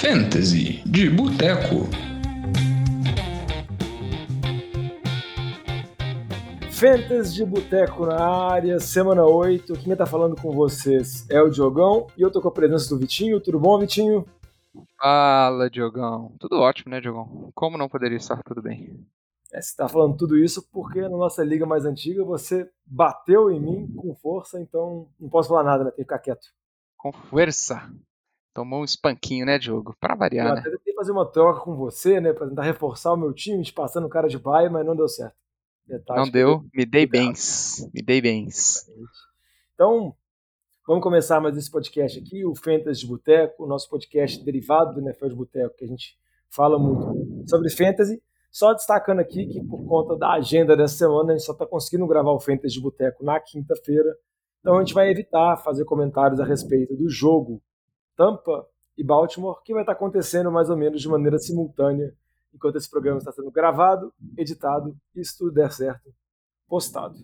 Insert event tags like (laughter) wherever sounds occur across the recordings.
Fantasy de Boteco. Fantasy de Boteco na área, semana 8. Quem tá falando com vocês é o Diogão e eu tô com a presença do Vitinho. Tudo bom, Vitinho? Fala, Diogão. Tudo ótimo, né, Diogão? Como não poderia estar tudo bem? É, você tá falando tudo isso porque na nossa liga mais antiga você bateu em mim com força, então não posso falar nada, né? Tem que ficar quieto. Com força. Tomou um espanquinho, né, Diogo? Pra variar, eu né? tentei fazer uma troca com você, né? Pra tentar reforçar o meu time, te passando cara de baia, mas não deu certo. Detalhe não deu, me dei bens. Me dei bens. Então, vamos começar mais esse podcast aqui, o Fantasy de Boteco, o nosso podcast derivado do NFL de Boteco, que a gente fala muito sobre Fantasy. Só destacando aqui que por conta da agenda dessa semana, a gente só está conseguindo gravar o Fantasy de Boteco na quinta-feira. Então a gente vai evitar fazer comentários a respeito do jogo Tampa e Baltimore, que vai estar acontecendo mais ou menos de maneira simultânea enquanto esse programa está sendo gravado, editado e se tudo der certo, postado.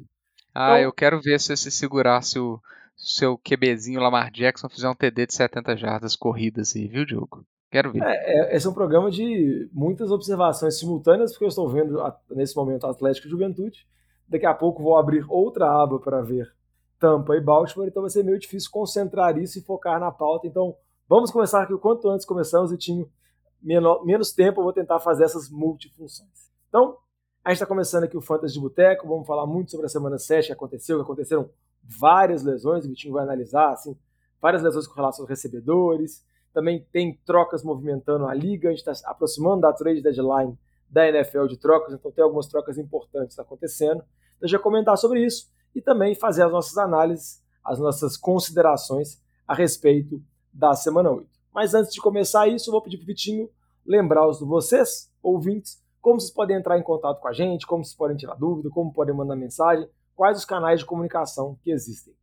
Ah, então, eu quero ver se você segurar se o seu QBzinho Lamar Jackson fizer um TD de 70 jardas corridas aí, viu, Diogo? Quero ver. É, é, esse é um programa de muitas observações simultâneas, porque eu estou vendo nesse momento Atlético e Juventude. Daqui a pouco vou abrir outra aba para ver Tampa e Baltimore, então vai ser meio difícil concentrar isso e focar na pauta. Então, vamos começar aqui o quanto antes começamos, e tinha menor, menos tempo eu vou tentar fazer essas multifunções. Então, a gente está começando aqui o Fantasy de Boteco, vamos falar muito sobre a semana 7 que aconteceu, que aconteceram várias lesões, o Vitinho vai analisar, assim, várias lesões com relação aos recebedores, também tem trocas movimentando a liga, a gente está aproximando da trade deadline da NFL de trocas, então tem algumas trocas importantes acontecendo. Então, já comentar sobre isso e também fazer as nossas análises, as nossas considerações a respeito da semana 8. Mas antes de começar isso, eu vou pedir para o Vitinho lembrar os de vocês, ouvintes, como vocês podem entrar em contato com a gente, como vocês podem tirar dúvida, como podem mandar mensagem, quais os canais de comunicação que existem.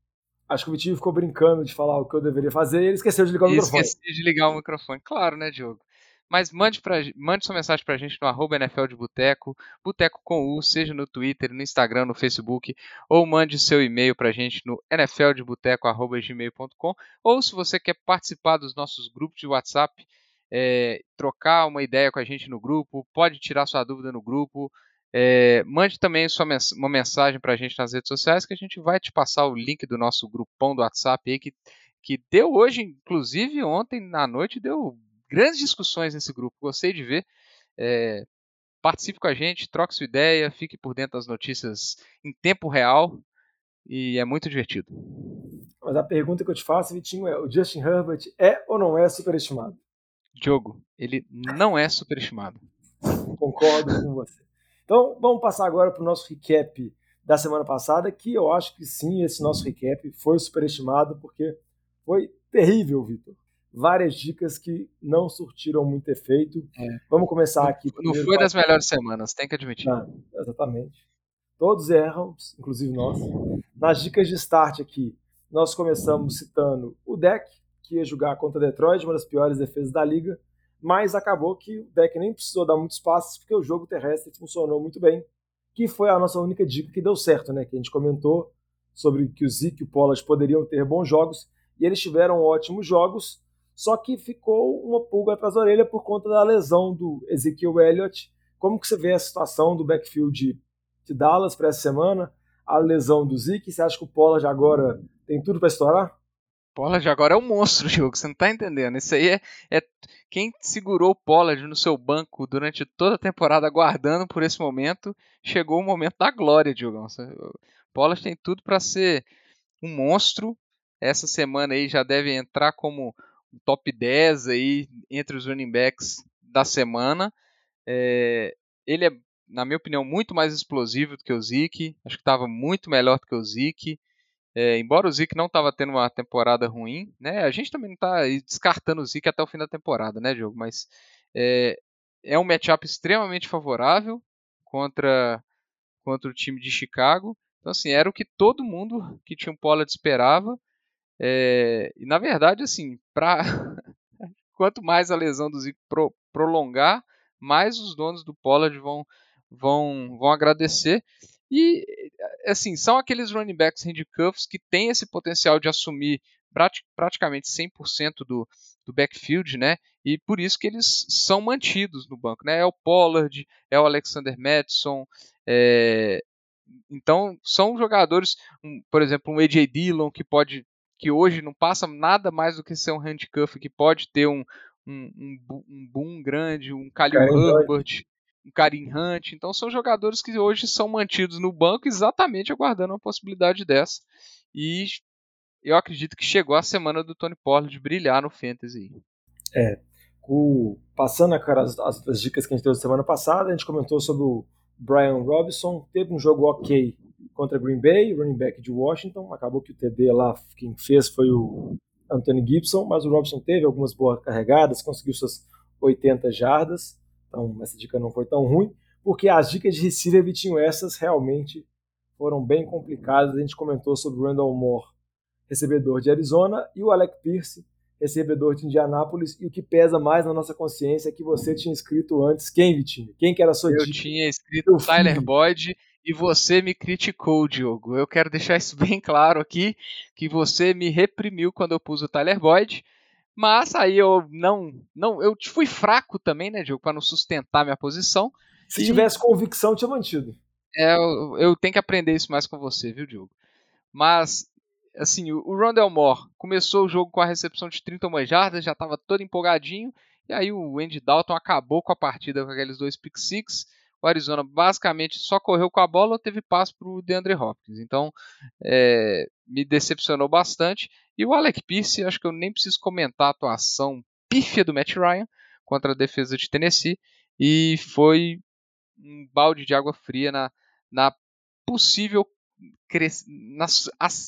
Acho que o Vitinho ficou brincando de falar o que eu deveria fazer e ele esqueceu de ligar o microfone. Esqueci de ligar o microfone, claro, né, Diogo? Mas mande, pra, mande sua mensagem pra gente no arroba NFL de Boteco, Boteco com U, seja no Twitter, no Instagram, no Facebook, ou mande seu e-mail pra gente no nfldeboteco.gmail.com, ou se você quer participar dos nossos grupos de WhatsApp, é, trocar uma ideia com a gente no grupo, pode tirar sua dúvida no grupo, é, mande também sua mens uma mensagem para a gente nas redes sociais que a gente vai te passar o link do nosso grupão do WhatsApp aí que, que deu hoje, inclusive ontem na noite, deu grandes discussões nesse grupo. Gostei de ver. É, participe com a gente, troque sua ideia, fique por dentro das notícias em tempo real e é muito divertido. Mas a pergunta que eu te faço, Vitinho, é: o Justin Herbert é ou não é superestimado? Diogo, ele não é superestimado. Concordo com você. Então, vamos passar agora para o nosso recap da semana passada, que eu acho que sim, esse nosso recap foi superestimado, porque foi terrível, Vitor várias dicas que não surtiram muito efeito. É. Vamos começar aqui. Não foi das melhores semanas, tem que admitir. Ah, exatamente. Todos erram, inclusive nós. Nas dicas de start aqui, nós começamos citando o deck, que ia jogar contra Detroit, uma das piores defesas da liga, mas acabou que o deck nem precisou dar muitos passes, porque o jogo terrestre funcionou muito bem, que foi a nossa única dica que deu certo, né? Que a gente comentou sobre que o Zeke e o Pollard poderiam ter bons jogos, e eles tiveram ótimos jogos, só que ficou uma pulga atrás da orelha por conta da lesão do Ezekiel Elliott. Como que você vê a situação do backfield de Dallas para essa semana? A lesão do Zeke, você acha que o Pollard agora tem tudo para estourar? Pollard agora é um monstro, (laughs) jogo. Você não tá entendendo. Isso aí é, é quem segurou o Pollard no seu banco durante toda a temporada, aguardando por esse momento. Chegou o momento da glória, Diogão. Pollard tem tudo para ser um monstro. Essa semana aí já deve entrar como top 10 aí entre os running backs da semana. É, ele é, na minha opinião, muito mais explosivo do que o Zeke. Acho que estava muito melhor do que o Zeke. É, embora o Zeke não estava tendo uma temporada ruim, né? A gente também não está descartando o Zeke até o fim da temporada, né, Diogo? Mas é, é um matchup extremamente favorável contra, contra o time de Chicago. Então, assim, era o que todo mundo que tinha um Pollard esperava. É, e na verdade, assim, pra... (laughs) quanto mais a lesão do Zico pro, prolongar, mais os donos do Pollard vão, vão, vão agradecer. E assim, são aqueles running backs handcuffs que têm esse potencial de assumir praticamente 100% do, do backfield, né? E por isso que eles são mantidos no banco, né? É o Pollard, é o Alexander Madison, é... então são jogadores, um, por exemplo, um AJ Dillon que pode, que hoje não passa nada mais do que ser um handcuff, que pode ter um um, um, um boom grande, um Khalil Herbert, um Karim Hunt. Então são jogadores que hoje são mantidos no banco exatamente aguardando uma possibilidade dessa. E eu acredito que chegou a semana do Tony Pollard de brilhar no Fantasy. É. O, passando as, as, dicas que a gente deu semana passada, a gente comentou sobre o Brian Robinson. Teve um jogo ok contra Green Bay, running back de Washington. Acabou que o TD lá, quem fez foi o Anthony Gibson, mas o Robinson teve algumas boas carregadas, conseguiu suas 80 jardas. Então, essa dica não foi tão ruim, porque as dicas de receiver, Vitinho, essas realmente foram bem complicadas. A gente comentou sobre o Randall Moore, recebedor de Arizona, e o Alec Pierce, recebedor de Indianápolis. E o que pesa mais na nossa consciência é que você tinha escrito antes quem, Vitinho? Quem que era a sua Eu dica? Eu tinha escrito Tyler Boyd e você me criticou, Diogo. Eu quero deixar isso (laughs) bem claro aqui, que você me reprimiu quando eu pus o Tyler Boyd. Mas aí eu não, não, eu fui fraco também, né, Diogo, para não sustentar minha posição. Se e... tivesse convicção, tinha mantido. É, eu, eu, tenho que aprender isso mais com você, viu, Diogo? Mas, assim, o, Rondell Moore começou o jogo com a recepção de 31 jardas, já estava todo empolgadinho, e aí o Andy Dalton acabou com a partida com aqueles dois pick six. O Arizona basicamente só correu com a bola ou teve passo para o DeAndre Hopkins. Então, é, me decepcionou bastante. E o Alec Pierce, acho que eu nem preciso comentar a atuação pífia do Matt Ryan contra a defesa de Tennessee. E foi um balde de água fria na, na possível na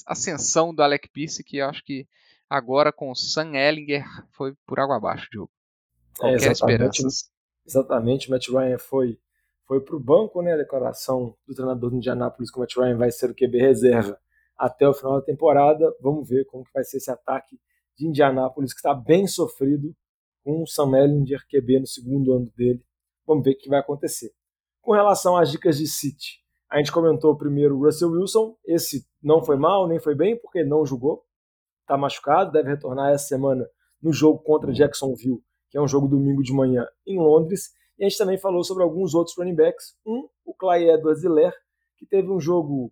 ascensão do Alec Pierce, que acho que agora com o Sam Ellinger foi por água abaixo, Diogo. Qualquer é, exatamente, esperança. Exatamente, o Matt Ryan foi, foi para o banco, né? A declaração do treinador do Indianapolis que o Matt Ryan vai ser o QB reserva até o final da temporada. Vamos ver como que vai ser esse ataque de Indianápolis, que está bem sofrido, com o Sam Ellinger QB no segundo ano dele. Vamos ver o que vai acontecer. Com relação às dicas de City, a gente comentou primeiro o Russell Wilson. Esse não foi mal, nem foi bem, porque não jogou. Está machucado, deve retornar essa semana no jogo contra Jacksonville, que é um jogo domingo de manhã em Londres. E a gente também falou sobre alguns outros running backs. Um, o Clyde Edwards-Helaire, que teve um jogo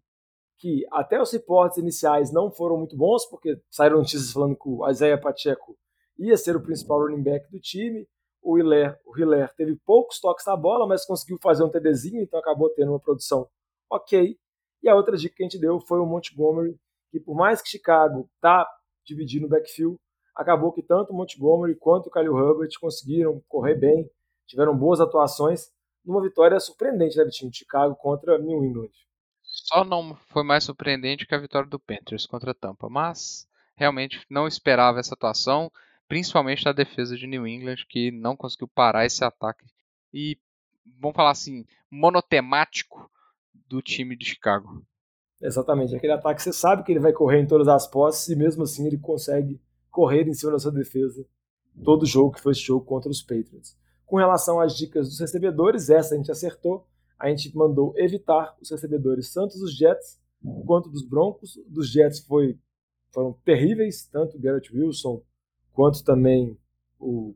que até os reportes iniciais não foram muito bons, porque saíram notícias falando que o Isaiah Pacheco ia ser o principal running back do time. O Hiller, o Hiller teve poucos toques na bola, mas conseguiu fazer um TDzinho, então acabou tendo uma produção ok. E a outra dica que a gente deu foi o Montgomery, que por mais que Chicago tá dividindo o backfield, acabou que tanto o Montgomery quanto o Khalil Herbert conseguiram correr bem, tiveram boas atuações, numa vitória surpreendente, né, Vitinho? Chicago contra New England. Só não foi mais surpreendente que a vitória do Panthers contra Tampa, mas realmente não esperava essa atuação, principalmente da defesa de New England, que não conseguiu parar esse ataque. E, vamos falar assim, monotemático do time de Chicago. Exatamente, aquele ataque você sabe que ele vai correr em todas as posses e mesmo assim ele consegue correr em cima da sua defesa todo jogo que foi esse jogo contra os Patriots. Com relação às dicas dos recebedores, essa a gente acertou a gente mandou evitar os recebedores tanto dos Jets quanto dos Broncos. Dos Jets foi, foram terríveis, tanto o Garrett Wilson quanto também o,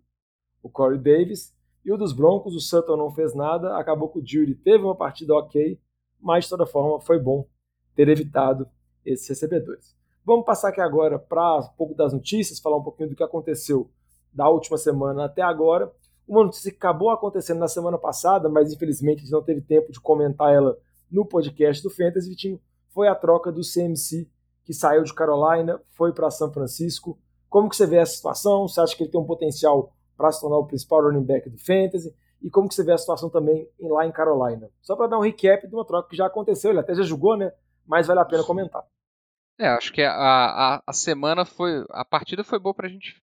o Corey Davis. E o dos Broncos, o Sutton não fez nada, acabou que o Judy teve uma partida ok, mas de toda forma foi bom ter evitado esses recebedores. Vamos passar aqui agora para um pouco das notícias, falar um pouquinho do que aconteceu da última semana até agora. Uma notícia que acabou acontecendo na semana passada, mas infelizmente a gente não teve tempo de comentar ela no podcast do Fantasy, Vitinho, foi a troca do CMC, que saiu de Carolina, foi para São Francisco. Como que você vê essa situação? Você acha que ele tem um potencial para se tornar o principal running back do Fantasy? E como que você vê a situação também lá em Carolina? Só para dar um recap de uma troca que já aconteceu, ele até já jogou, né? Mas vale a pena comentar. É, acho que a, a, a semana foi. A partida foi boa para a gente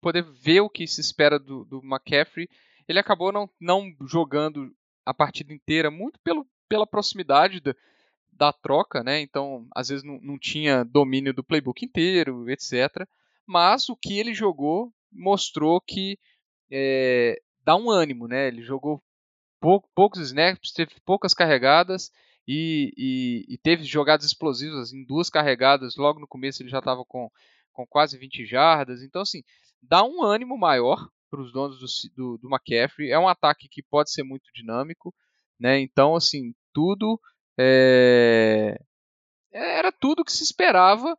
poder ver o que se espera do, do McCaffrey. Ele acabou não, não jogando a partida inteira, muito pelo, pela proximidade da, da troca, né? Então, às vezes não, não tinha domínio do playbook inteiro, etc. Mas o que ele jogou mostrou que é, dá um ânimo, né? Ele jogou pou, poucos snaps, teve poucas carregadas e, e, e, teve jogadas explosivas em duas carregadas. Logo no começo ele já estava com com quase 20 jardas. Então, assim, dá um ânimo maior para os donos do, do, do, McCaffrey. É um ataque que pode ser muito dinâmico, né? Então, assim, tudo é... era tudo que se esperava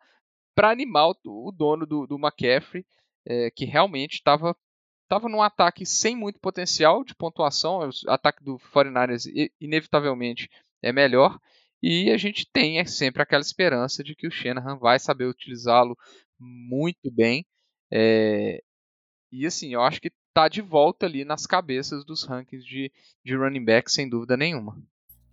para animar o, o, dono do, do McCaffrey, é, que realmente estava estava num ataque sem muito potencial de pontuação. O ataque do 49ers inevitavelmente é melhor. E a gente tem é, sempre aquela esperança de que o Shanahan vai saber utilizá-lo muito bem. É, e assim, eu acho que está de volta ali nas cabeças dos rankings de, de running back, sem dúvida nenhuma.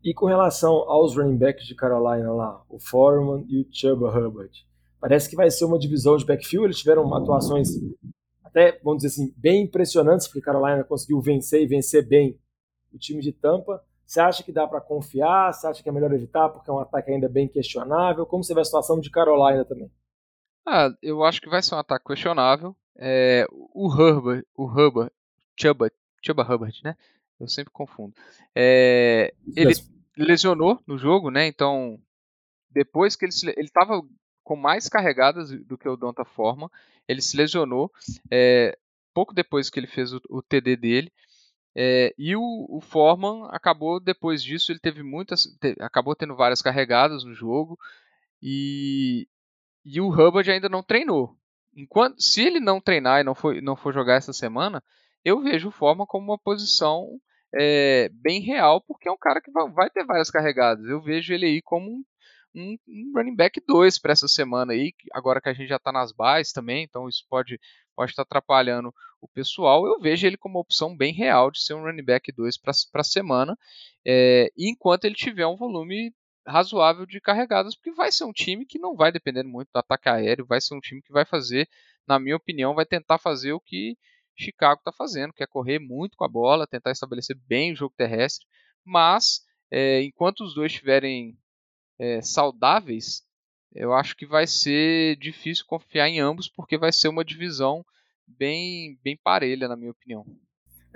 E com relação aos running backs de Carolina lá, o Foreman e o Chuba Hubbard, parece que vai ser uma divisão de backfield. Eles tiveram atuações até, vamos dizer assim, bem impressionantes, porque Carolina conseguiu vencer e vencer bem o time de Tampa. Você acha que dá para confiar? Você acha que é melhor evitar porque é um ataque ainda bem questionável? Como você vê a situação de Carolina também? Ah, eu acho que vai ser um ataque questionável. É, o Herbert, o Herbert, Chuba, Chuba Herbert, né? Eu sempre confundo. É, ele lesionou no jogo, né? Então, depois que ele estava com mais carregadas do que o Donta Forma. Ele se lesionou é, pouco depois que ele fez o, o TD dele. É, e o, o, Foreman acabou depois disso, ele teve muitas, te, acabou tendo várias carregadas no jogo e, e o Hubbard ainda não treinou. Enquanto, se ele não treinar e não for, não for jogar essa semana, eu vejo o Foreman como uma posição é, bem real, porque é um cara que vai, ter várias carregadas. Eu vejo ele aí como um um, um running back 2 para essa semana aí, agora que a gente já está nas bases também, então isso pode pode estar tá atrapalhando o pessoal. Eu vejo ele como uma opção bem real de ser um running back 2 para a semana, é, enquanto ele tiver um volume razoável de carregadas, porque vai ser um time que não vai depender muito do ataque aéreo, vai ser um time que vai fazer, na minha opinião, vai tentar fazer o que Chicago está fazendo, que é correr muito com a bola, tentar estabelecer bem o jogo terrestre, mas é, enquanto os dois estiverem é, saudáveis, eu acho que vai ser difícil confiar em ambos, porque vai ser uma divisão bem, bem parelha, na minha opinião.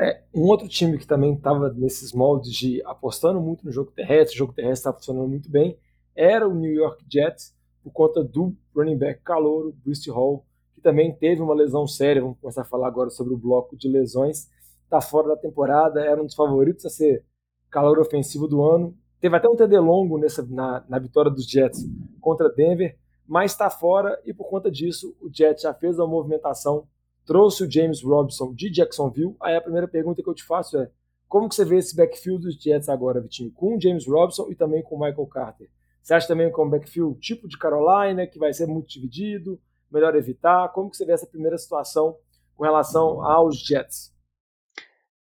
É, um outro time que também estava nesses moldes de apostando muito no jogo terrestre, o jogo terrestre estava funcionando muito bem, era o New York Jets, por conta do running back calouro, Bruce Hall, que também teve uma lesão séria, vamos começar a falar agora sobre o bloco de lesões, está fora da temporada, era um dos favoritos a ser calor ofensivo do ano, Teve até um TD longo nessa, na, na vitória dos Jets contra Denver, mas está fora e por conta disso o Jets já fez uma movimentação, trouxe o James Robinson de Jacksonville. Aí a primeira pergunta que eu te faço é: como que você vê esse backfield dos Jets agora, Vitinho? Com o James Robinson e também com o Michael Carter. Você acha também que é um backfield tipo de Carolina, que vai ser muito dividido, melhor evitar? Como que você vê essa primeira situação com relação aos Jets?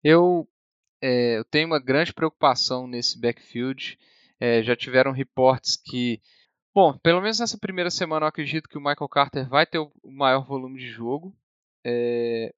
Eu é, eu tenho uma grande preocupação nesse backfield. É, já tiveram reportes que, bom, pelo menos nessa primeira semana eu acredito que o Michael Carter vai ter o maior volume de jogo. É,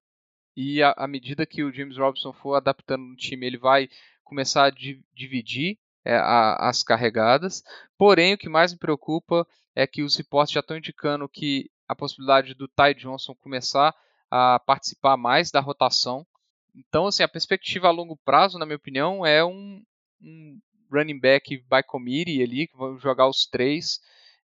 e à medida que o James Robinson for adaptando no time, ele vai começar a di dividir é, a, as carregadas. Porém, o que mais me preocupa é que os reportes já estão indicando que a possibilidade do Ty Johnson começar a participar mais da rotação então, assim, a perspectiva a longo prazo, na minha opinião, é um, um running back by committee ali, que vão jogar os três,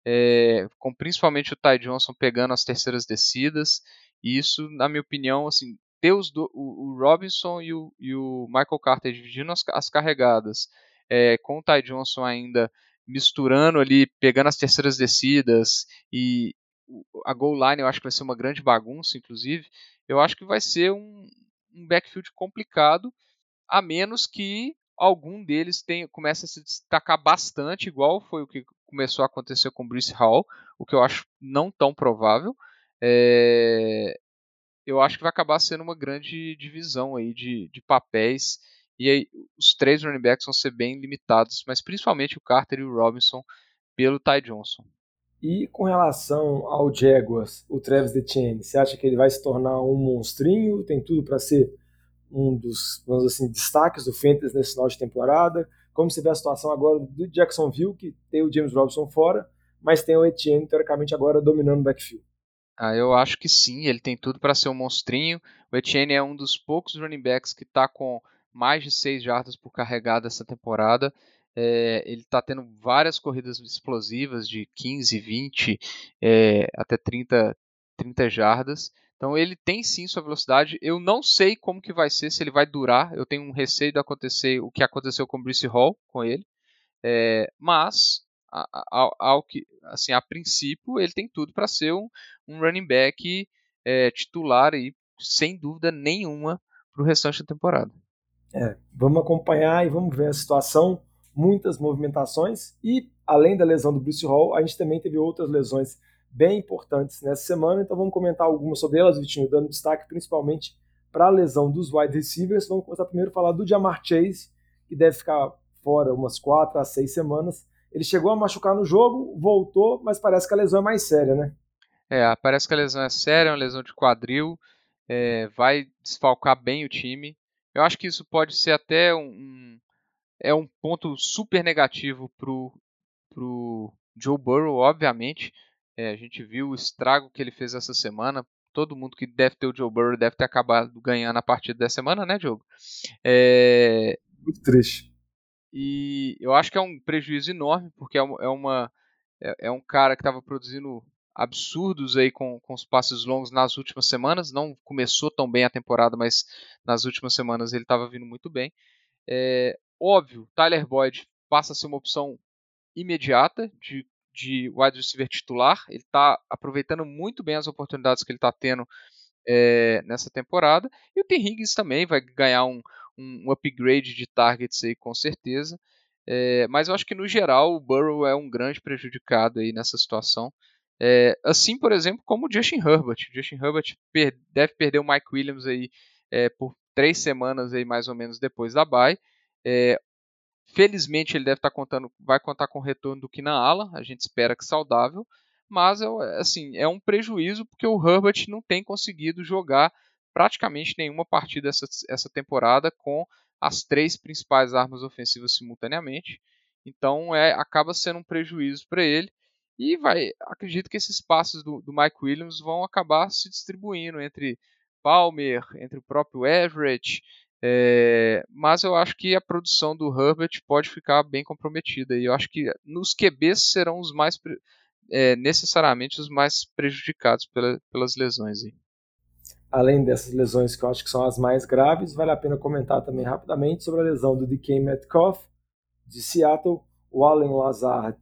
é, com principalmente o Ty Johnson pegando as terceiras descidas. E isso, na minha opinião, assim, ter os do, o, o, Robinson e o, e o, Michael Carter dividindo as, as carregadas, é, com o Ty Johnson ainda misturando ali, pegando as terceiras descidas e a goal line eu acho que vai ser uma grande bagunça, inclusive. Eu acho que vai ser um, um backfield complicado, a menos que algum deles tenha, comece a se destacar bastante, igual foi o que começou a acontecer com o Bruce Hall, o que eu acho não tão provável. É, eu acho que vai acabar sendo uma grande divisão aí de, de papéis. E aí, os três running backs vão ser bem limitados, mas principalmente o Carter e o Robinson pelo Ty Johnson. E com relação ao Jaguars, o Travis Etienne, você acha que ele vai se tornar um monstrinho? Tem tudo para ser um dos, vamos assim, destaques do Fantasy nesse final de temporada? Como você vê a situação agora do Jacksonville, que tem o James Robinson fora, mas tem o Etienne, teoricamente, agora dominando o backfield? Ah, eu acho que sim, ele tem tudo para ser um monstrinho. O Etienne é um dos poucos running backs que está com mais de 6 jardas por carregada essa temporada. É, ele está tendo várias corridas explosivas de 15, 20, é, até 30, 30 jardas. Então ele tem sim sua velocidade. Eu não sei como que vai ser, se ele vai durar. Eu tenho um receio de acontecer o que aconteceu com o Brice Hall com ele. É, mas ao, ao, que, assim, a princípio ele tem tudo para ser um, um, running back é, titular e sem dúvida nenhuma para o restante da temporada. É, vamos acompanhar e vamos ver a situação. Muitas movimentações e além da lesão do Bruce Hall, a gente também teve outras lesões bem importantes nessa semana, então vamos comentar algumas sobre elas, Vitinho, dando destaque principalmente para a lesão dos wide receivers. Vamos começar primeiro a falar do Jamar Chase, que deve ficar fora umas quatro a seis semanas. Ele chegou a machucar no jogo, voltou, mas parece que a lesão é mais séria, né? É, parece que a lesão é séria, é uma lesão de quadril, é, vai desfalcar bem o time. Eu acho que isso pode ser até um, é um ponto super negativo pro, pro Joe Burrow, obviamente. É, a gente viu o estrago que ele fez essa semana. Todo mundo que deve ter o Joe Burrow deve ter acabado ganhando a partida da semana, né, Diogo? É... Muito triste. E eu acho que é um prejuízo enorme, porque é uma é, é um cara que estava produzindo absurdos aí com, com os passes longos nas últimas semanas. Não começou tão bem a temporada, mas nas últimas semanas ele estava vindo muito bem. É, óbvio, Tyler Boyd passa a ser uma opção imediata de, de wide receiver titular. Ele está aproveitando muito bem as oportunidades que ele está tendo é, nessa temporada. E o T. Higgins também vai ganhar um, um upgrade de targets aí com certeza. É, mas eu acho que no geral o Burrow é um grande prejudicado aí nessa situação. É, assim, por exemplo, como o Justin Herbert. O Justin Herbert per deve perder o Mike Williams aí é, por três semanas aí mais ou menos depois da bye. É, felizmente ele deve estar tá contando, vai contar com o retorno do Keenan Allen. A gente espera que saudável, mas assim é um prejuízo porque o Herbert não tem conseguido jogar praticamente nenhuma partida essa, essa temporada com as três principais armas ofensivas simultaneamente. Então é, acaba sendo um prejuízo para ele. E vai, acredito que esses passes do, do, Mike Williams vão acabar se distribuindo entre Palmer, entre o próprio Everett. É, mas eu acho que a produção do Herbert pode ficar bem comprometida. E eu acho que nos QBs serão os mais é, necessariamente os mais prejudicados pela, pelas lesões. Aí. Além dessas lesões que eu acho que são as mais graves, vale a pena comentar também rapidamente sobre a lesão do DK Metcalf de Seattle, o Allen Lazard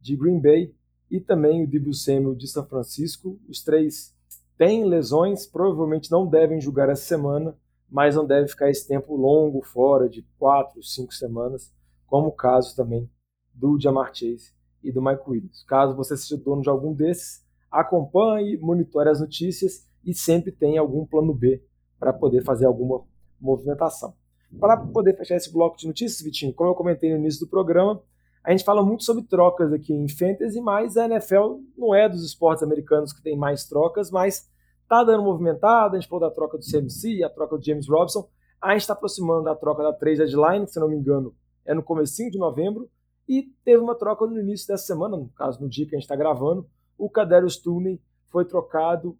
de Green Bay e também o Debo Samuel de São Francisco. Os três têm lesões, provavelmente não devem jogar essa semana, mas não deve ficar esse tempo longo fora, de quatro, cinco semanas, como o caso também do Jamar Chase e do Mike Williams. Caso você seja dono de algum desses, acompanhe, monitore as notícias e sempre tenha algum plano B para poder fazer alguma movimentação. Para poder fechar esse bloco de notícias, Vitinho, como eu comentei no início do programa, a gente fala muito sobre trocas aqui em fantasy, mas a NFL não é dos esportes americanos que tem mais trocas, mas tá dando movimentada. A gente falou da troca do CMC, a troca do James Robson. A gente está aproximando da troca da trade deadline, que se não me engano é no comecinho de novembro. E teve uma troca no início dessa semana, no caso no dia que a gente está gravando. O Kadarius Tooney foi trocado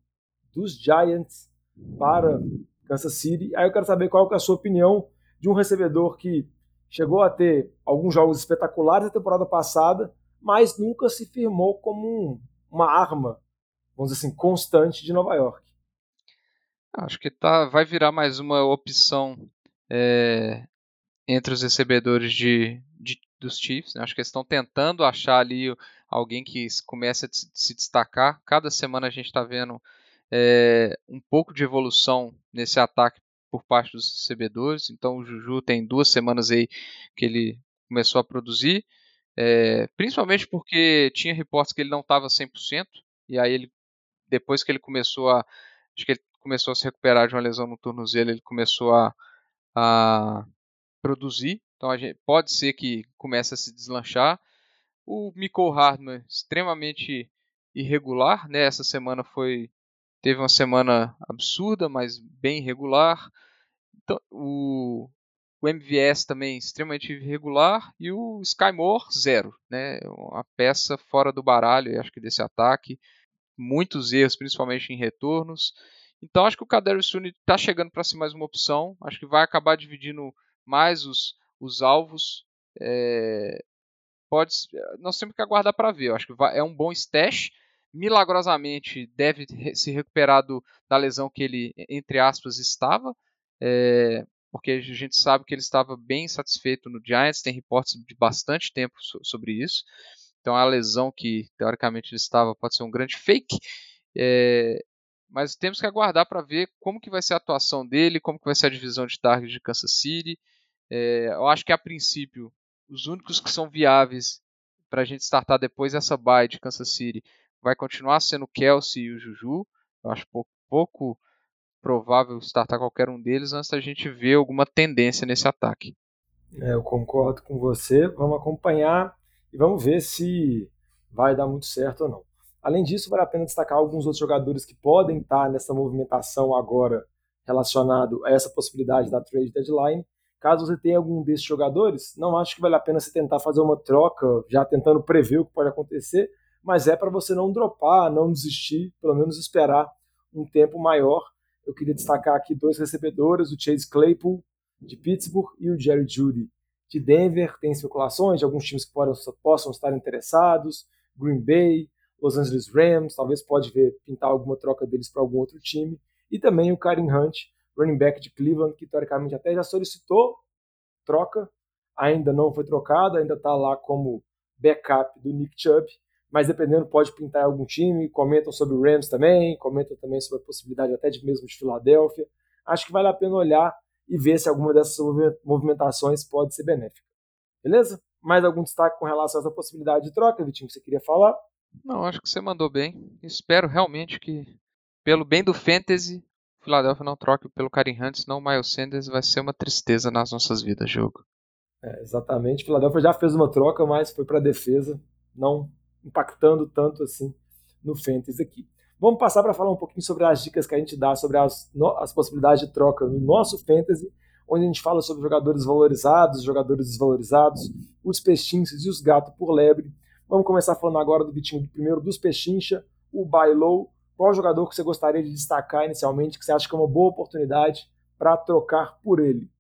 dos Giants para Kansas City. Aí eu quero saber qual é a sua opinião de um recebedor que chegou a ter alguns jogos espetaculares na temporada passada, mas nunca se firmou como um, uma arma, vamos dizer assim, constante de Nova York. Acho que tá, vai virar mais uma opção é, entre os recebedores de, de dos Chiefs. Né? Acho que eles estão tentando achar ali alguém que comece a se destacar. Cada semana a gente está vendo é, um pouco de evolução nesse ataque por parte dos recebedores. Então o Juju tem duas semanas aí que ele começou a produzir, é, principalmente porque tinha reportes que ele não estava 100%, e aí ele depois que ele começou a acho que ele começou a se recuperar de uma lesão no tornozelo, ele começou a, a produzir. Então gente, pode ser que comece a se deslanchar. O Michael Hardman extremamente irregular, né? Essa semana foi teve uma semana absurda, mas bem irregular. Então, o, o MVS também extremamente irregular e o Skymore zero, né? Uma peça fora do baralho, acho que desse ataque, muitos erros, principalmente em retornos. Então acho que o Kadarius Suni está chegando para ser mais uma opção. Acho que vai acabar dividindo mais os, os alvos. É, pode, nós temos que aguardar para ver. Acho que vai, é um bom stash milagrosamente deve se recuperar do, da lesão que ele, entre aspas, estava. É, porque a gente sabe que ele estava bem satisfeito no Giants, tem reportes de bastante tempo so, sobre isso. Então a lesão que teoricamente ele estava pode ser um grande fake. É, mas temos que aguardar para ver como que vai ser a atuação dele, como que vai ser a divisão de target de Kansas City. É, eu acho que a princípio os únicos que são viáveis para a gente startar depois dessa bye de Kansas City vai continuar sendo o Kelsey e o Juju. Eu acho pouco, pouco provável startar qualquer um deles antes da gente ver alguma tendência nesse ataque. É, eu concordo com você. Vamos acompanhar e vamos ver se vai dar muito certo ou não. Além disso, vale a pena destacar alguns outros jogadores que podem estar nessa movimentação agora relacionado a essa possibilidade da trade deadline. Caso você tenha algum desses jogadores, não acho que vale a pena você tentar fazer uma troca, já tentando prever o que pode acontecer, mas é para você não dropar, não desistir, pelo menos esperar um tempo maior. Eu queria destacar aqui dois recebedores, o Chase Claypool, de Pittsburgh, e o Jerry Judy, de Denver. Tem especulações de alguns times que possam estar interessados, Green Bay, Los Angeles Rams, talvez pode ver pintar alguma troca deles para algum outro time. E também o Karen Hunt, running back de Cleveland, que teoricamente até já solicitou troca, ainda não foi trocado, ainda está lá como backup do Nick Chubb, mas dependendo pode pintar algum time. Comentam sobre o Rams também, comentam também sobre a possibilidade até de mesmo de Filadélfia. Acho que vale a pena olhar e ver se alguma dessas movimentações pode ser benéfica. Beleza? Mais algum destaque com relação a essa possibilidade de troca, Vitinho, que você queria falar? Não, acho que você mandou bem. Espero realmente que, pelo bem do Fantasy, o Philadelphia não troque pelo Karim Hunt, senão o Miles Sanders vai ser uma tristeza nas nossas vidas, jogo. É, exatamente. O Philadelphia já fez uma troca, mas foi para defesa, não impactando tanto assim no Fantasy aqui. Vamos passar para falar um pouquinho sobre as dicas que a gente dá sobre as, as possibilidades de troca no nosso Fantasy, onde a gente fala sobre jogadores valorizados, jogadores desvalorizados, os pechinchas e os gatos por lebre. Vamos começar falando agora do Vitinho, primeiro dos pechincha, o buy low. Qual jogador que você gostaria de destacar inicialmente, que você acha que é uma boa oportunidade para trocar por ele?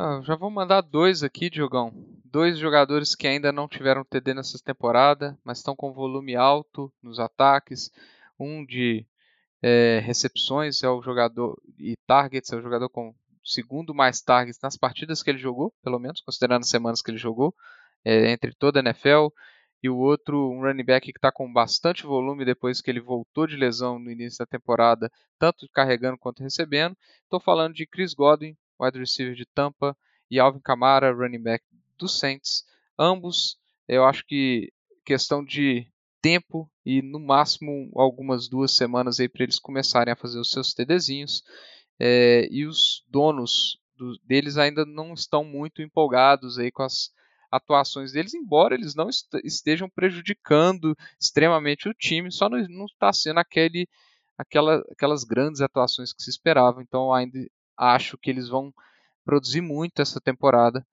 Ah, já vou mandar dois aqui, Diogão. Dois jogadores que ainda não tiveram TD nessa temporada, mas estão com volume alto nos ataques um de é, recepções, é o jogador e targets, é o jogador com segundo mais targets nas partidas que ele jogou, pelo menos considerando as semanas que ele jogou, é, entre toda a NFL. E o outro, um running back que está com bastante volume depois que ele voltou de lesão no início da temporada, tanto carregando quanto recebendo. Estou falando de Chris Godwin, wide receiver de Tampa, e Alvin Kamara, running back do Saints. Ambos, eu acho que questão de tempo e no máximo algumas duas semanas aí para eles começarem a fazer os seus TDzinhos. É, e os donos do, deles ainda não estão muito empolgados aí com as atuações deles, embora eles não est estejam prejudicando extremamente o time, só não está sendo aquele, aquela, aquelas grandes atuações que se esperavam. Então ainda acho que eles vão produzir muito essa temporada.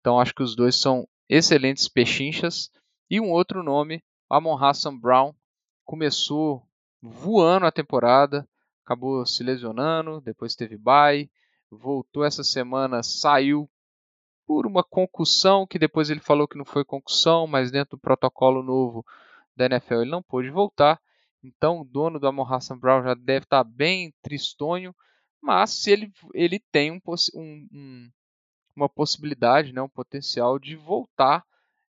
Então acho que os dois são excelentes pechinchas. E um outro nome Amon Hassan Brown começou voando a temporada, acabou se lesionando, depois teve bye, voltou essa semana, saiu por uma concussão, que depois ele falou que não foi concussão, mas dentro do protocolo novo da NFL ele não pôde voltar. Então o dono do Amon Hassan Brown já deve estar bem tristonho, mas se ele, ele tem um, um, uma possibilidade, né, um potencial de voltar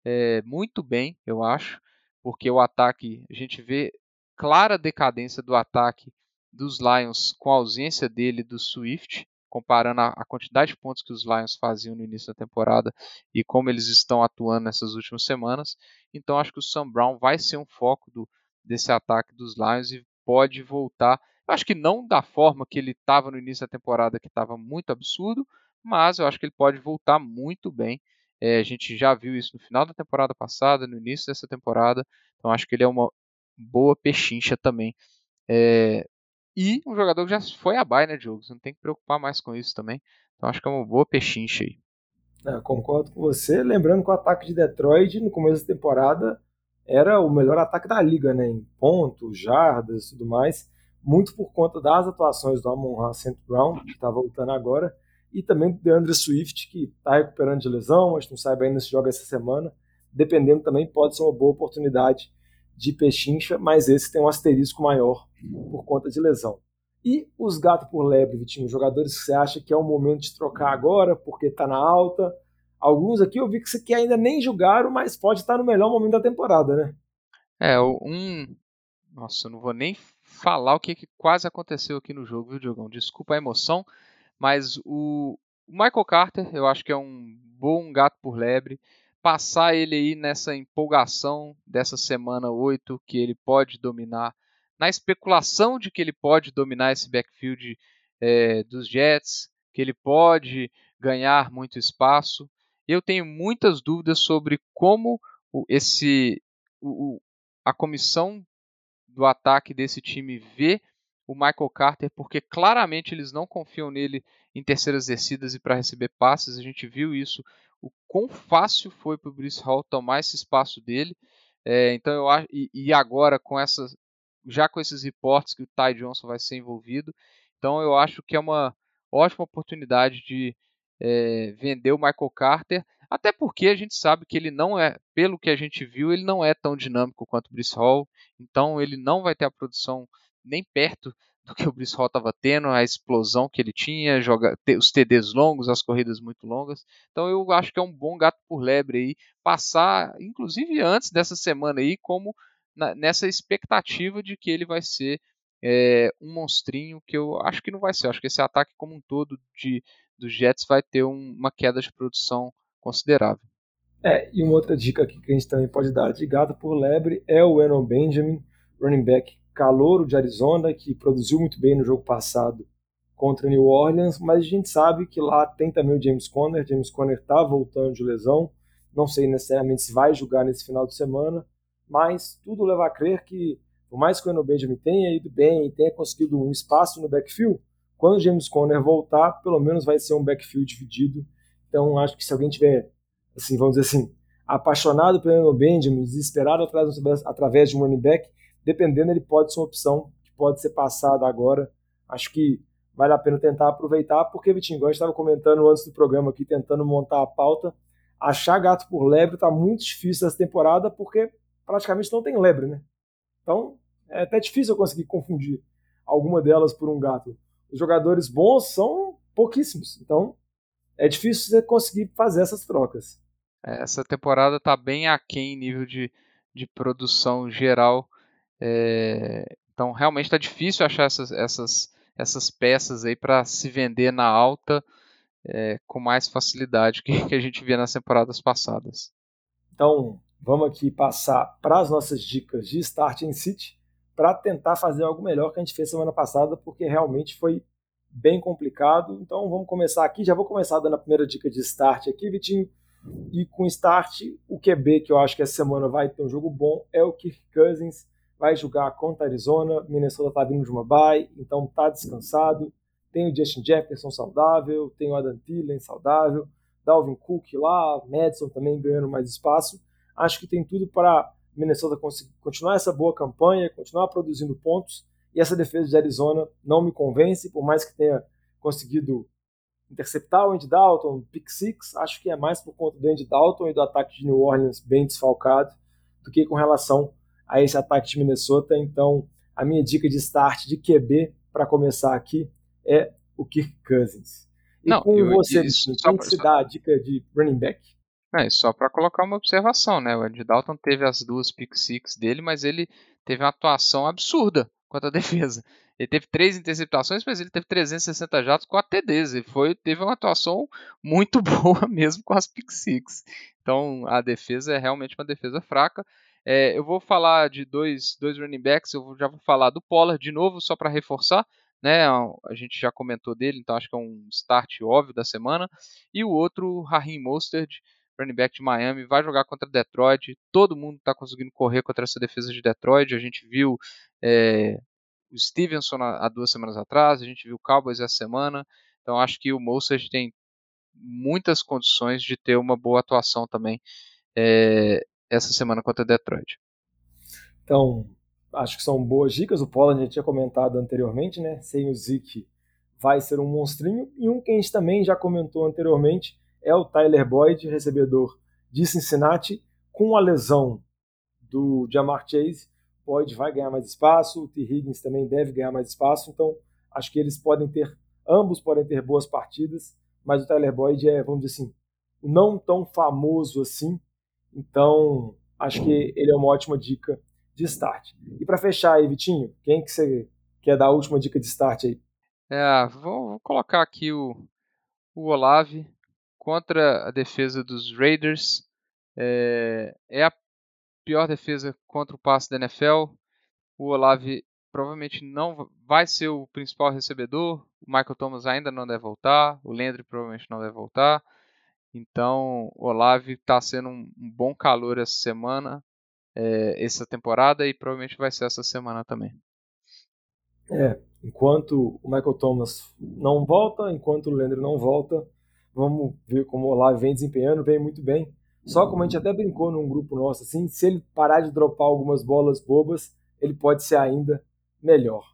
é, muito bem, eu acho porque o ataque, a gente vê clara decadência do ataque dos Lions com a ausência dele do Swift, comparando a, a, quantidade de pontos que os Lions faziam no início da temporada e como eles estão atuando nessas últimas semanas. Então acho que o Sam Brown vai ser um foco do, desse ataque dos Lions e pode voltar. Acho que não da forma que ele estava no início da temporada, que estava muito absurdo, mas eu acho que ele pode voltar muito bem é, a gente já viu isso no final da temporada passada, no início dessa temporada. Então acho que ele é uma boa pechincha também. É, e um jogador que já foi a bye, né, Diogo? Você não tem que preocupar mais com isso também. Então acho que é uma boa pechincha aí. É, concordo com você. Lembrando que o ataque de Detroit no começo da temporada era o melhor ataque da liga, né? Em pontos, jardas e tudo mais. Muito por conta das atuações do Amon St. Brown, que está voltando agora e também do DeAndre Swift, que está recuperando de lesão, gente não sabe ainda se joga essa semana. Dependendo também, pode ser uma boa oportunidade de Pechincha, mas esse tem um asterisco maior por conta de lesão. E os gato por lebre, Vitinho, jogadores que você acha que é o momento de trocar agora, porque está na alta. Alguns aqui eu vi que que ainda nem julgaram, mas pode estar no melhor momento da temporada, né? É, um. Nossa, eu não vou nem falar o que, que quase aconteceu aqui no jogo, viu, Diogão? Desculpa a emoção, mas o, Michael Carter eu acho que é um bom gato por lebre. Passar ele aí nessa empolgação dessa semana 8, que ele pode dominar na especulação de que ele pode dominar esse backfield é, dos Jets, que ele pode ganhar muito espaço. Eu tenho muitas dúvidas sobre como esse o, a comissão do ataque desse time vê o Michael Carter, porque claramente eles não confiam nele em terceiras descidas e para receber passes. A gente viu isso, o quão fácil foi para o Bruce Hall tomar esse espaço dele. É, então eu acho e, e, agora com essas já com esses reportes que o Ty Johnson vai ser envolvido. Então eu acho que é uma ótima oportunidade de é, vender o Michael Carter, até porque a gente sabe que ele não é, pelo que a gente viu, ele não é tão dinâmico quanto o Brice Hall, então ele não vai ter a produção nem perto (laughs) do que o Brice Hall estava tendo, a explosão que ele tinha, joga, os TDs longos, as corridas muito longas. Então eu acho que é um bom gato por lebre aí, passar, inclusive antes dessa semana aí, como na, nessa expectativa de que ele vai ser é, um monstrinho que eu acho que não vai ser. Acho que esse ataque como um todo de, dos Jets vai ter um, uma queda de produção considerável. É, e uma outra dica aqui que a gente também pode dar de gato por lebre é o Enon Benjamin, running back calouro de Arizona, que produziu muito bem no jogo passado contra New Orleans, mas a gente sabe que lá tem também o James Conner. James Conner está voltando de lesão, não sei necessariamente se vai jogar nesse final de semana, mas tudo leva a crer que, por mais que o Eno Benjamin tenha ido bem e tenha conseguido um espaço no backfield, quando o James Conner voltar, pelo menos vai ser um backfield dividido. Então, acho que se alguém tiver, assim, vamos dizer assim, apaixonado pelo Eno Benjamin, desesperado através, através de um running back, dependendo, ele pode ser uma opção que pode ser passada agora. Acho que vale a pena tentar aproveitar, porque, Vitinho, igual a gente estava comentando antes do programa aqui, tentando montar a pauta, achar gato por lebre está muito difícil essa temporada, porque praticamente não tem lebre, né? Então é até difícil eu conseguir confundir alguma delas por um gato. Os jogadores bons são pouquíssimos, então é difícil você conseguir fazer essas trocas. É, essa temporada está bem aquém em nível de, de produção geral. É, então realmente está difícil achar essas, essas, essas peças aí para se vender na alta é, com mais facilidade que, que a gente via nas temporadas passadas. Então, vamos aqui passar para as nossas dicas de Start em City para tentar fazer algo melhor que a gente fez semana passada, porque realmente foi bem complicado. Então vamos começar aqui. Já vou começar dando a primeira dica de Start aqui, Vitinho. E com Start, o QB que eu acho que essa semana vai ter um jogo bom é o Kirk Cousins. Vai jogar contra a Arizona. Minnesota está vindo de uma bye, então está descansado. Tem o Justin Jefferson saudável, tem o Adam Thielen saudável, Dalvin Cook lá, Madison também ganhando mais espaço. Acho que tem tudo para Minnesota continuar essa boa campanha, continuar produzindo pontos. E essa defesa de Arizona não me convence, por mais que tenha conseguido interceptar o Andy Dalton, pick six, acho que é mais por conta do Andy Dalton e do ataque de New Orleans bem desfalcado do que com relação a esse ataque de Minnesota. Então, a minha dica de start de QB para começar aqui é o Kirk Cousins. E não, com eu, você, isso, quem que se dá a dica de running back? É, só para colocar uma observação, né? O Andy Dalton teve as duas pick six dele, mas ele teve uma atuação absurda contra a (laughs) defesa. Ele teve três interceptações, mas ele teve 360 jatos com TDs. Ele foi, teve uma atuação muito (laughs) boa mesmo com as pick six. Então a defesa é realmente uma defesa fraca. É, eu vou falar de dois, dois running backs, eu já vou falar do Pollard de novo, só para reforçar. Né, a gente já comentou dele, então acho que é um start óbvio da semana. E o outro, Raheem Mostert, running back de Miami, vai jogar contra Detroit. Todo mundo está conseguindo correr contra essa defesa de Detroit. A gente viu é, o Stevenson há duas semanas atrás, a gente viu o Cowboys essa semana. Então acho que o Mostert tem muitas condições de ter uma boa atuação também é, essa semana contra Detroit. Então, acho que são boas dicas. O Pollard já tinha comentado anteriormente, né? Sem o Zeke vai ser um monstrinho. E um que a gente também já comentou anteriormente é o Tyler Boyd, recebedor de Cincinnati, com a lesão do Jamar Chase, pode vai ganhar mais espaço, o T. Higgins também deve ganhar mais espaço, então acho que eles podem ter, ambos podem ter boas partidas, mas o Tyler Boyd é, vamos dizer assim, não tão famoso assim, então acho que ele é uma ótima dica de start. E para fechar aí, Vitinho, quem que você quer dar a última dica de start aí? É, vou, vou colocar aqui o, o Olave contra a defesa dos Raiders. É, é, a pior defesa contra o passe da NFL. O Olave provavelmente não vai ser o principal recebedor. O Michael Thomas ainda não deve voltar. O Landry provavelmente não deve voltar. Então, o Olave está sendo um, bom calor essa semana, é, essa temporada e provavelmente vai ser essa semana também. É, enquanto o Michael Thomas não volta, enquanto o Landry não volta, vamos ver como o Olave vem desempenhando, vem muito bem. Só como a gente até brincou num grupo nosso, assim, se ele parar de dropar algumas bolas bobas, ele pode ser ainda melhor.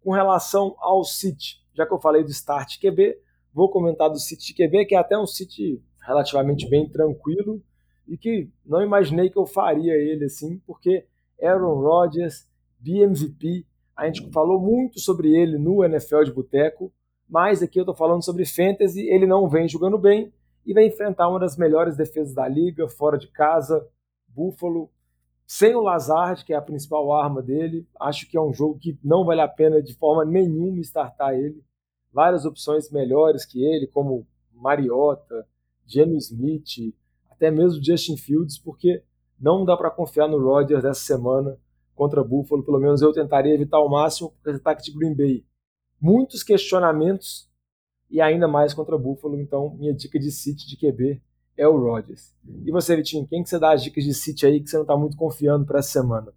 Com relação ao City, já que eu falei do Start QB, vou comentar do City QB, que é até um City relativamente bem tranquilo e que não imaginei que eu faria ele assim, porque Aaron Rodgers, BMVP, a gente falou muito sobre ele no NFL de Boteco, mas aqui eu estou falando sobre Fantasy, ele não vem jogando bem e vai enfrentar uma das melhores defesas da liga, fora de casa, Buffalo, sem o Lazard, que é a principal arma dele. Acho que é um jogo que não vale a pena de forma nenhuma startar ele. Várias opções melhores que ele, como Mariota, Geno Smith, até mesmo Justin Fields, porque não dá para confiar no Rodgers dessa semana contra Buffalo. Pelo menos eu tentaria evitar ao máximo porque esse ataque de Green Bay. Muitos questionamentos e ainda mais contra Buffalo. Então, minha dica de City de QB é o Rodgers. E você, Vitinho, quem que você dá as dicas de City aí que você não está muito confiando para essa semana?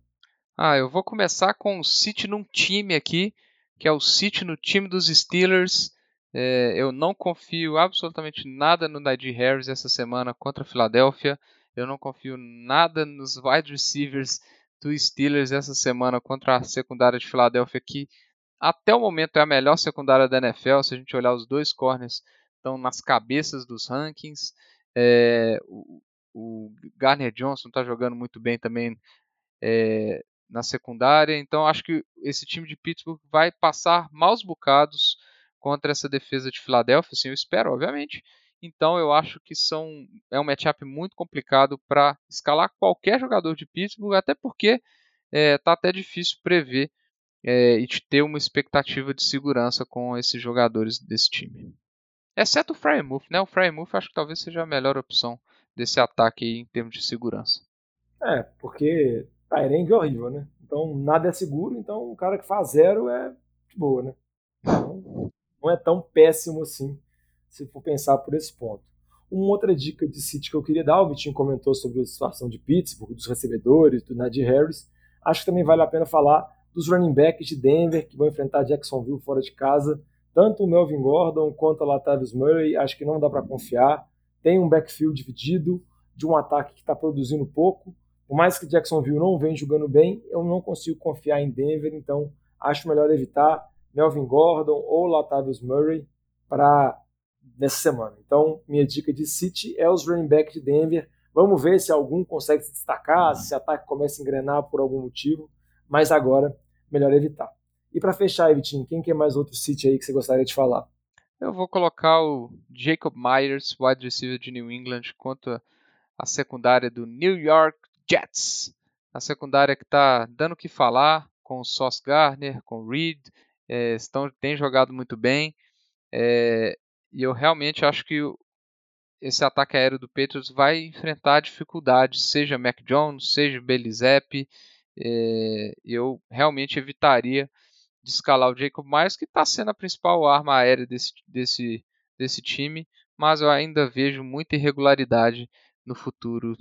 Ah, eu vou começar com o City num time aqui, que é o City no time dos Steelers. É, eu não confio absolutamente nada no Najee Harris essa semana contra a Filadélfia. Eu não confio nada nos wide receivers do Steelers essa semana contra a secundária de Filadélfia, que até o momento é a melhor secundária da NFL. Se a gente olhar os dois corners, estão nas cabeças dos rankings. É, o, o Garner Johnson está jogando muito bem também é, na secundária. Então acho que esse time de Pittsburgh vai passar maus bocados contra essa defesa de Filadélfia, assim eu espero, obviamente. Então eu acho que são é um matchup muito complicado para escalar qualquer jogador de Pittsburgh, até porque está é, tá até difícil prever é, e ter uma expectativa de segurança com esses jogadores desse time. Exceto o Frymouth, né? O Frymouth acho que talvez seja a melhor opção desse ataque em termos de segurança. É, porque Tyreng é horrível, né? Então nada é seguro, então o cara que faz zero é de boa, né? Então, não é tão péssimo assim, se for pensar por esse ponto. Uma outra dica de City que eu queria dar, o Vitinho comentou sobre a situação de Pittsburgh, dos recebedores, do Nadir Harris. Acho que também vale a pena falar dos running backs de Denver, que vão enfrentar Jacksonville fora de casa. Tanto o Melvin Gordon quanto a Latavius Murray, acho que não dá para confiar. Tem um backfield dividido, de um ataque que está produzindo pouco. Por mais que Jacksonville não venha jogando bem, eu não consigo confiar em Denver, então acho melhor evitar. Melvin Gordon ou Latavius Murray para nessa semana. Então, minha dica de City é os running back de Denver. Vamos ver se algum consegue se destacar, se o ataque começa a engrenar por algum motivo, mas agora melhor evitar. E para fechar, Vitinho, quem que é mais outro City aí que você gostaria de falar? Eu vou colocar o Jacob Myers, wide receiver de New England, contra a secundária do New York Jets. A secundária que está dando o que falar com o Sauce Gardner, com o Reed, é, estão, têm jogado muito bem. É, e eu realmente acho que esse ataque aéreo do Patriots vai enfrentar dificuldades, seja Mac Jones, seja Belizep. É, eu realmente evitaria de escalar o Jacob Myers, que está sendo a principal arma aérea desse, desse, desse time, mas eu ainda vejo muita irregularidade no futuro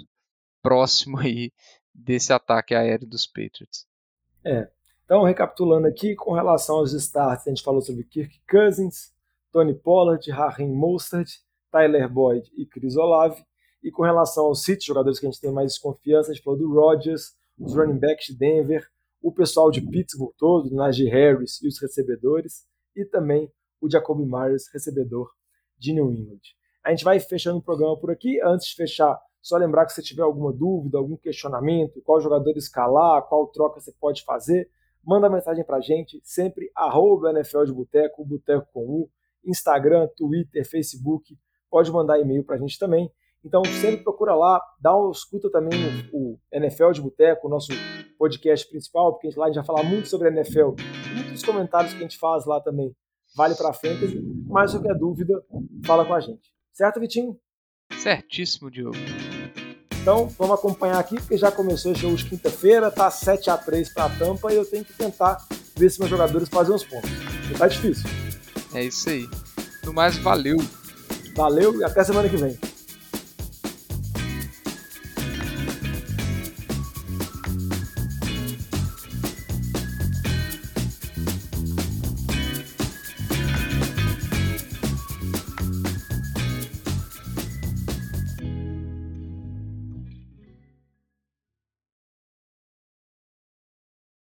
próximo (laughs) aí desse ataque aéreo dos Patriots. É, então, recapitulando aqui, com relação aos starts, a gente falou sobre Kirk Cousins, Tony Pollard, Raheem Mostert, Tyler Boyd e Chris Olave. E com relação aos City, jogadores que a gente tem mais desconfiança, a gente falou do Rodgers, os running backs de Denver, o pessoal de Pittsburgh todo, Najee Harris e os recebedores, e também o Jacoby Myers, recebedor de New England. A gente vai fechando o programa por aqui. Antes de fechar, Só lembrar que se tiver alguma dúvida, algum questionamento, qual jogador escalar, qual troca você pode fazer, manda mensagem pra gente, sempre arroba NFL de Boteco, Boteco com U, Instagram, Twitter, Facebook, pode mandar e-mail pra gente também. Então sempre procura lá, dá uma escuta também o, NFL de Boteco, o nosso podcast principal, porque lá a gente vai falar muito sobre a NFL. Muitos comentários que a gente faz lá também vale para fantasy, mas qualquer dúvida, fala com a gente. Certo, Vitinho? Certíssimo, Diogo. Então, vamos acompanhar aqui, porque já começou o jogo de quinta-feira, tá 7 a 3 para a Tampa e eu tenho que tentar ver se meus jogadores fazem uns pontos. Tá difícil. É isso aí. No mais, valeu. Valeu e até semana que vem.